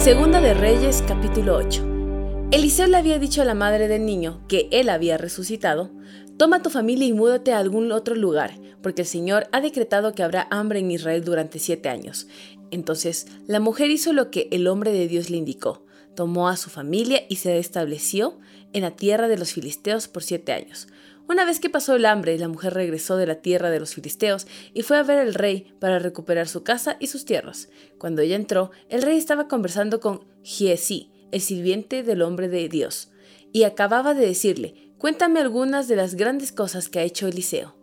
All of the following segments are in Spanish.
Segunda de Reyes capítulo 8. Eliseo le había dicho a la madre del niño que él había resucitado, toma tu familia y múdate a algún otro lugar, porque el Señor ha decretado que habrá hambre en Israel durante siete años. Entonces la mujer hizo lo que el hombre de Dios le indicó, tomó a su familia y se estableció en la tierra de los filisteos por siete años. Una vez que pasó el hambre, la mujer regresó de la tierra de los filisteos y fue a ver al rey para recuperar su casa y sus tierras. Cuando ella entró, el rey estaba conversando con Giesi, el sirviente del hombre de Dios, y acababa de decirle, cuéntame algunas de las grandes cosas que ha hecho Eliseo.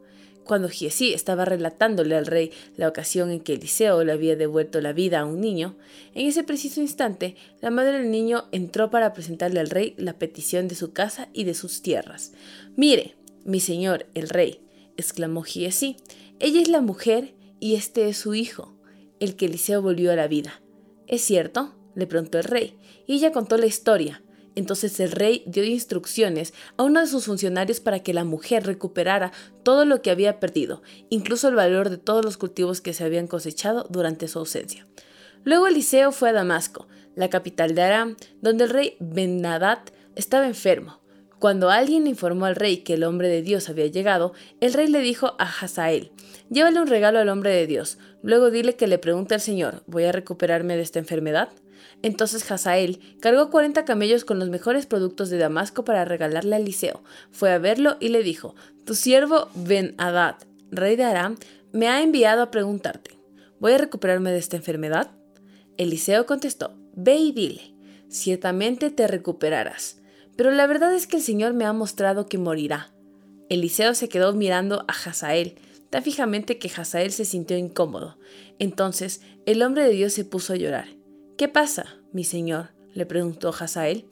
Cuando Giesi estaba relatándole al rey la ocasión en que Eliseo le había devuelto la vida a un niño, en ese preciso instante la madre del niño entró para presentarle al rey la petición de su casa y de sus tierras. Mire, mi señor, el rey, exclamó Giesi, ella es la mujer y este es su hijo, el que Eliseo volvió a la vida. ¿Es cierto? le preguntó el rey, y ella contó la historia. Entonces el rey dio instrucciones a uno de sus funcionarios para que la mujer recuperara todo lo que había perdido, incluso el valor de todos los cultivos que se habían cosechado durante su ausencia. Luego Eliseo fue a Damasco, la capital de Aram, donde el rey ben estaba enfermo. Cuando alguien informó al rey que el hombre de Dios había llegado, el rey le dijo a Hazael, llévale un regalo al hombre de Dios, luego dile que le pregunte al Señor, ¿voy a recuperarme de esta enfermedad? Entonces Hazael cargó 40 camellos con los mejores productos de Damasco para regalarle a Eliseo. Fue a verlo y le dijo, tu siervo Ben Hadad, rey de Aram, me ha enviado a preguntarte, ¿voy a recuperarme de esta enfermedad? Eliseo contestó, ve y dile, ciertamente te recuperarás pero la verdad es que el Señor me ha mostrado que morirá. Eliseo se quedó mirando a Hazael, tan fijamente que Hazael se sintió incómodo. Entonces el hombre de Dios se puso a llorar. ¿Qué pasa, mi señor? le preguntó Hazael.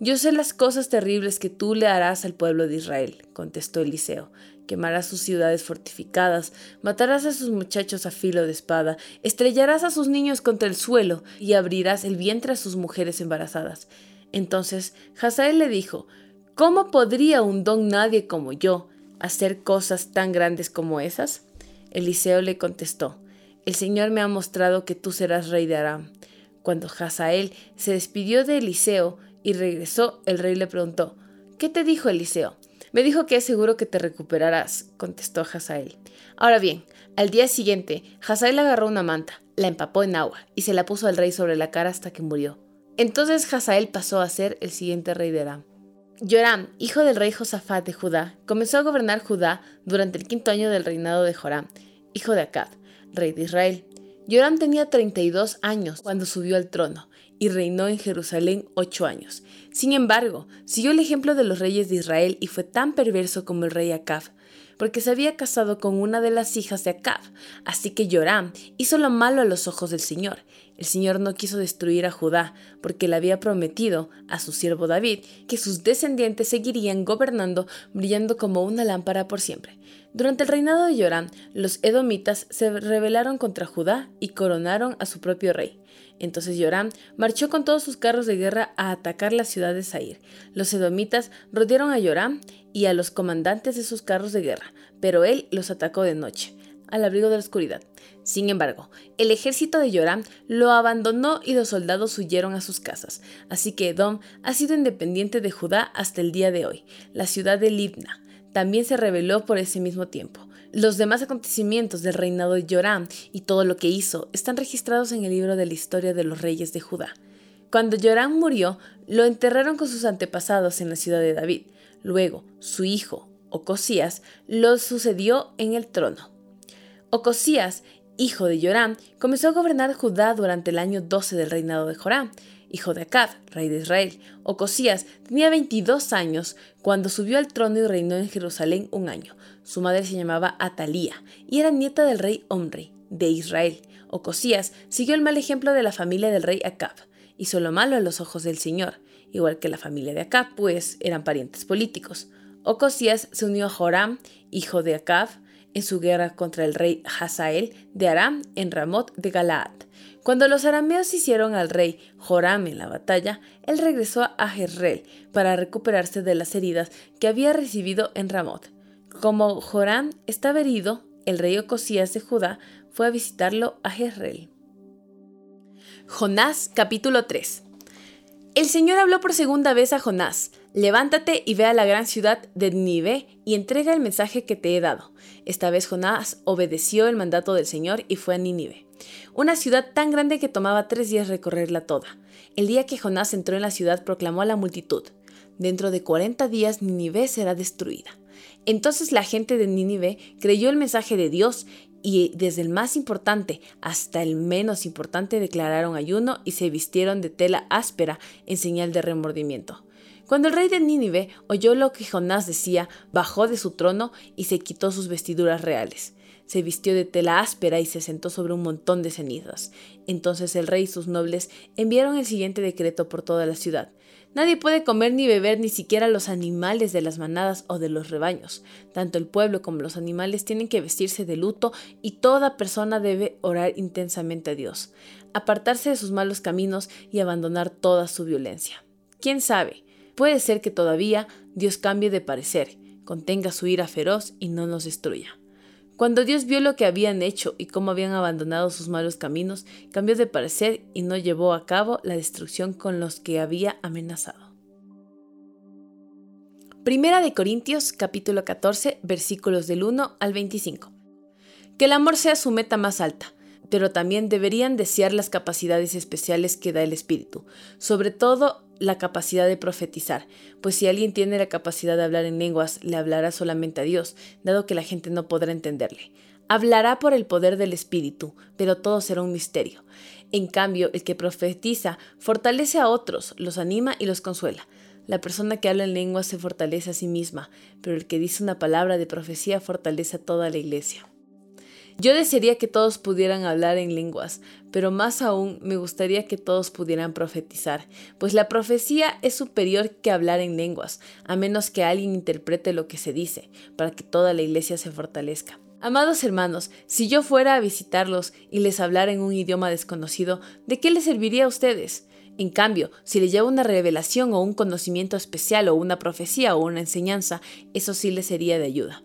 Yo sé las cosas terribles que tú le harás al pueblo de Israel, contestó Eliseo. Quemarás sus ciudades fortificadas, matarás a sus muchachos a filo de espada, estrellarás a sus niños contra el suelo y abrirás el vientre a sus mujeres embarazadas. Entonces Hazael le dijo, ¿Cómo podría un don nadie como yo hacer cosas tan grandes como esas? Eliseo le contestó, El Señor me ha mostrado que tú serás rey de Aram. Cuando Hazael se despidió de Eliseo y regresó, el rey le preguntó, ¿Qué te dijo Eliseo? Me dijo que es seguro que te recuperarás, contestó Hazael. Ahora bien, al día siguiente, Hazael agarró una manta, la empapó en agua y se la puso al rey sobre la cara hasta que murió. Entonces Hazael pasó a ser el siguiente rey de Aram. Joram, hijo del rey Josafat de Judá, comenzó a gobernar Judá durante el quinto año del reinado de Joram, hijo de Acab, rey de Israel. Joram tenía 32 años cuando subió al trono y reinó en Jerusalén ocho años. Sin embargo, siguió el ejemplo de los reyes de Israel y fue tan perverso como el rey Acab, porque se había casado con una de las hijas de Acab. Así que Joram hizo lo malo a los ojos del Señor. El Señor no quiso destruir a Judá, porque le había prometido a su siervo David que sus descendientes seguirían gobernando, brillando como una lámpara por siempre. Durante el reinado de Joram, los edomitas se rebelaron contra Judá y coronaron a su propio rey. Entonces Joram marchó con todos sus carros de guerra a atacar la ciudad de Zair. Los edomitas rodearon a Joram y a los comandantes de sus carros de guerra, pero él los atacó de noche, al abrigo de la oscuridad. Sin embargo, el ejército de Joram lo abandonó y los soldados huyeron a sus casas. Así que Edom ha sido independiente de Judá hasta el día de hoy. La ciudad de Libna también se rebeló por ese mismo tiempo. Los demás acontecimientos del reinado de Joram y todo lo que hizo están registrados en el libro de la historia de los reyes de Judá. Cuando Joram murió, lo enterraron con sus antepasados en la ciudad de David. Luego, su hijo, Ocosías, lo sucedió en el trono. Ocosías, hijo de Joram, comenzó a gobernar Judá durante el año 12 del reinado de Joram, hijo de Acab, rey de Israel. Ocosías tenía 22 años cuando subió al trono y reinó en Jerusalén un año. Su madre se llamaba Atalía y era nieta del rey Omri, de Israel. Ocosías siguió el mal ejemplo de la familia del rey Acab. Hizo lo malo a los ojos del Señor, igual que la familia de Acab, pues eran parientes políticos. Ocosías se unió a Joram, hijo de Acab, en su guerra contra el rey Hazael de Aram en Ramot de Galaad. Cuando los arameos hicieron al rey Joram en la batalla, él regresó a Jezreel para recuperarse de las heridas que había recibido en Ramot. Como Joram estaba herido, el rey Ocosías de Judá fue a visitarlo a Jezreel. Jonás capítulo 3 El Señor habló por segunda vez a Jonás, levántate y ve a la gran ciudad de Nínive y entrega el mensaje que te he dado. Esta vez Jonás obedeció el mandato del Señor y fue a Nínive, una ciudad tan grande que tomaba tres días recorrerla toda. El día que Jonás entró en la ciudad proclamó a la multitud, dentro de cuarenta días Nínive será destruida. Entonces la gente de Nínive creyó el mensaje de Dios y desde el más importante hasta el menos importante declararon ayuno y se vistieron de tela áspera en señal de remordimiento. Cuando el rey de Nínive oyó lo que Jonás decía, bajó de su trono y se quitó sus vestiduras reales. Se vistió de tela áspera y se sentó sobre un montón de cenizas. Entonces el rey y sus nobles enviaron el siguiente decreto por toda la ciudad. Nadie puede comer ni beber ni siquiera los animales de las manadas o de los rebaños. Tanto el pueblo como los animales tienen que vestirse de luto y toda persona debe orar intensamente a Dios, apartarse de sus malos caminos y abandonar toda su violencia. ¿Quién sabe? Puede ser que todavía Dios cambie de parecer, contenga su ira feroz y no nos destruya. Cuando Dios vio lo que habían hecho y cómo habían abandonado sus malos caminos, cambió de parecer y no llevó a cabo la destrucción con los que había amenazado. Primera de Corintios capítulo 14 versículos del 1 al 25. Que el amor sea su meta más alta, pero también deberían desear las capacidades especiales que da el Espíritu, sobre todo la capacidad de profetizar, pues si alguien tiene la capacidad de hablar en lenguas, le hablará solamente a Dios, dado que la gente no podrá entenderle. Hablará por el poder del Espíritu, pero todo será un misterio. En cambio, el que profetiza fortalece a otros, los anima y los consuela. La persona que habla en lenguas se fortalece a sí misma, pero el que dice una palabra de profecía fortalece a toda la iglesia. Yo desearía que todos pudieran hablar en lenguas, pero más aún me gustaría que todos pudieran profetizar, pues la profecía es superior que hablar en lenguas, a menos que alguien interprete lo que se dice, para que toda la iglesia se fortalezca. Amados hermanos, si yo fuera a visitarlos y les hablara en un idioma desconocido, ¿de qué les serviría a ustedes? En cambio, si les llevo una revelación o un conocimiento especial o una profecía o una enseñanza, eso sí les sería de ayuda.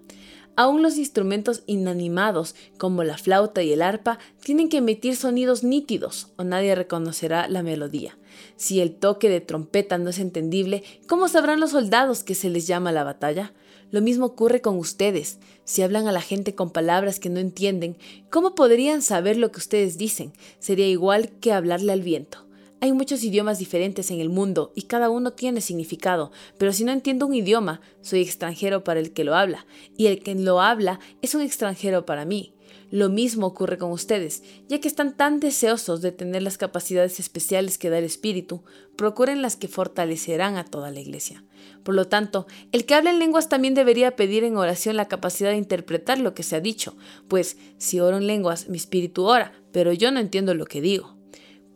Aún los instrumentos inanimados, como la flauta y el arpa, tienen que emitir sonidos nítidos o nadie reconocerá la melodía. Si el toque de trompeta no es entendible, ¿cómo sabrán los soldados que se les llama la batalla? Lo mismo ocurre con ustedes. Si hablan a la gente con palabras que no entienden, ¿cómo podrían saber lo que ustedes dicen? Sería igual que hablarle al viento. Hay muchos idiomas diferentes en el mundo y cada uno tiene significado, pero si no entiendo un idioma, soy extranjero para el que lo habla, y el que lo habla es un extranjero para mí. Lo mismo ocurre con ustedes, ya que están tan deseosos de tener las capacidades especiales que da el Espíritu, procuren las que fortalecerán a toda la iglesia. Por lo tanto, el que habla en lenguas también debería pedir en oración la capacidad de interpretar lo que se ha dicho, pues si oro en lenguas, mi espíritu ora, pero yo no entiendo lo que digo.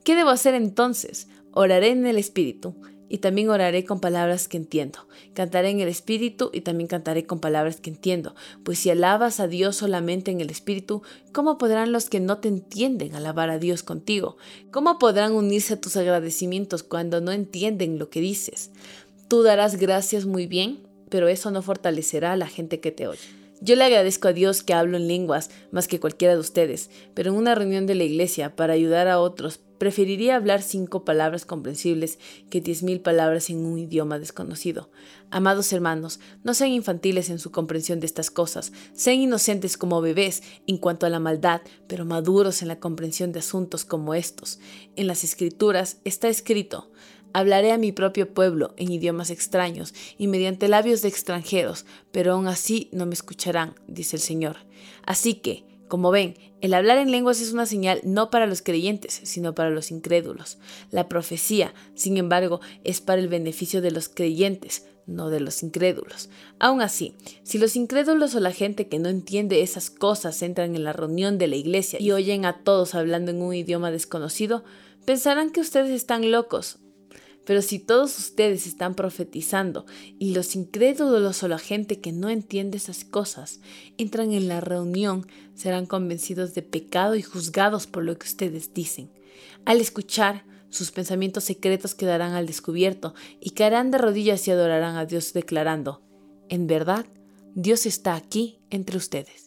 ¿Qué debo hacer entonces? Oraré en el Espíritu y también oraré con palabras que entiendo. Cantaré en el Espíritu y también cantaré con palabras que entiendo. Pues si alabas a Dios solamente en el Espíritu, ¿cómo podrán los que no te entienden alabar a Dios contigo? ¿Cómo podrán unirse a tus agradecimientos cuando no entienden lo que dices? Tú darás gracias muy bien, pero eso no fortalecerá a la gente que te oye. Yo le agradezco a Dios que hablo en lenguas más que cualquiera de ustedes, pero en una reunión de la iglesia para ayudar a otros Preferiría hablar cinco palabras comprensibles que diez mil palabras en un idioma desconocido. Amados hermanos, no sean infantiles en su comprensión de estas cosas, sean inocentes como bebés en cuanto a la maldad, pero maduros en la comprensión de asuntos como estos. En las escrituras está escrito, Hablaré a mi propio pueblo en idiomas extraños y mediante labios de extranjeros, pero aún así no me escucharán, dice el Señor. Así que, como ven, el hablar en lenguas es una señal no para los creyentes, sino para los incrédulos. La profecía, sin embargo, es para el beneficio de los creyentes, no de los incrédulos. Aún así, si los incrédulos o la gente que no entiende esas cosas entran en la reunión de la iglesia y oyen a todos hablando en un idioma desconocido, pensarán que ustedes están locos pero si todos ustedes están profetizando y los incrédulos o la gente que no entiende esas cosas entran en la reunión, serán convencidos de pecado y juzgados por lo que ustedes dicen. Al escuchar, sus pensamientos secretos quedarán al descubierto y caerán de rodillas y adorarán a Dios declarando, en verdad, Dios está aquí entre ustedes.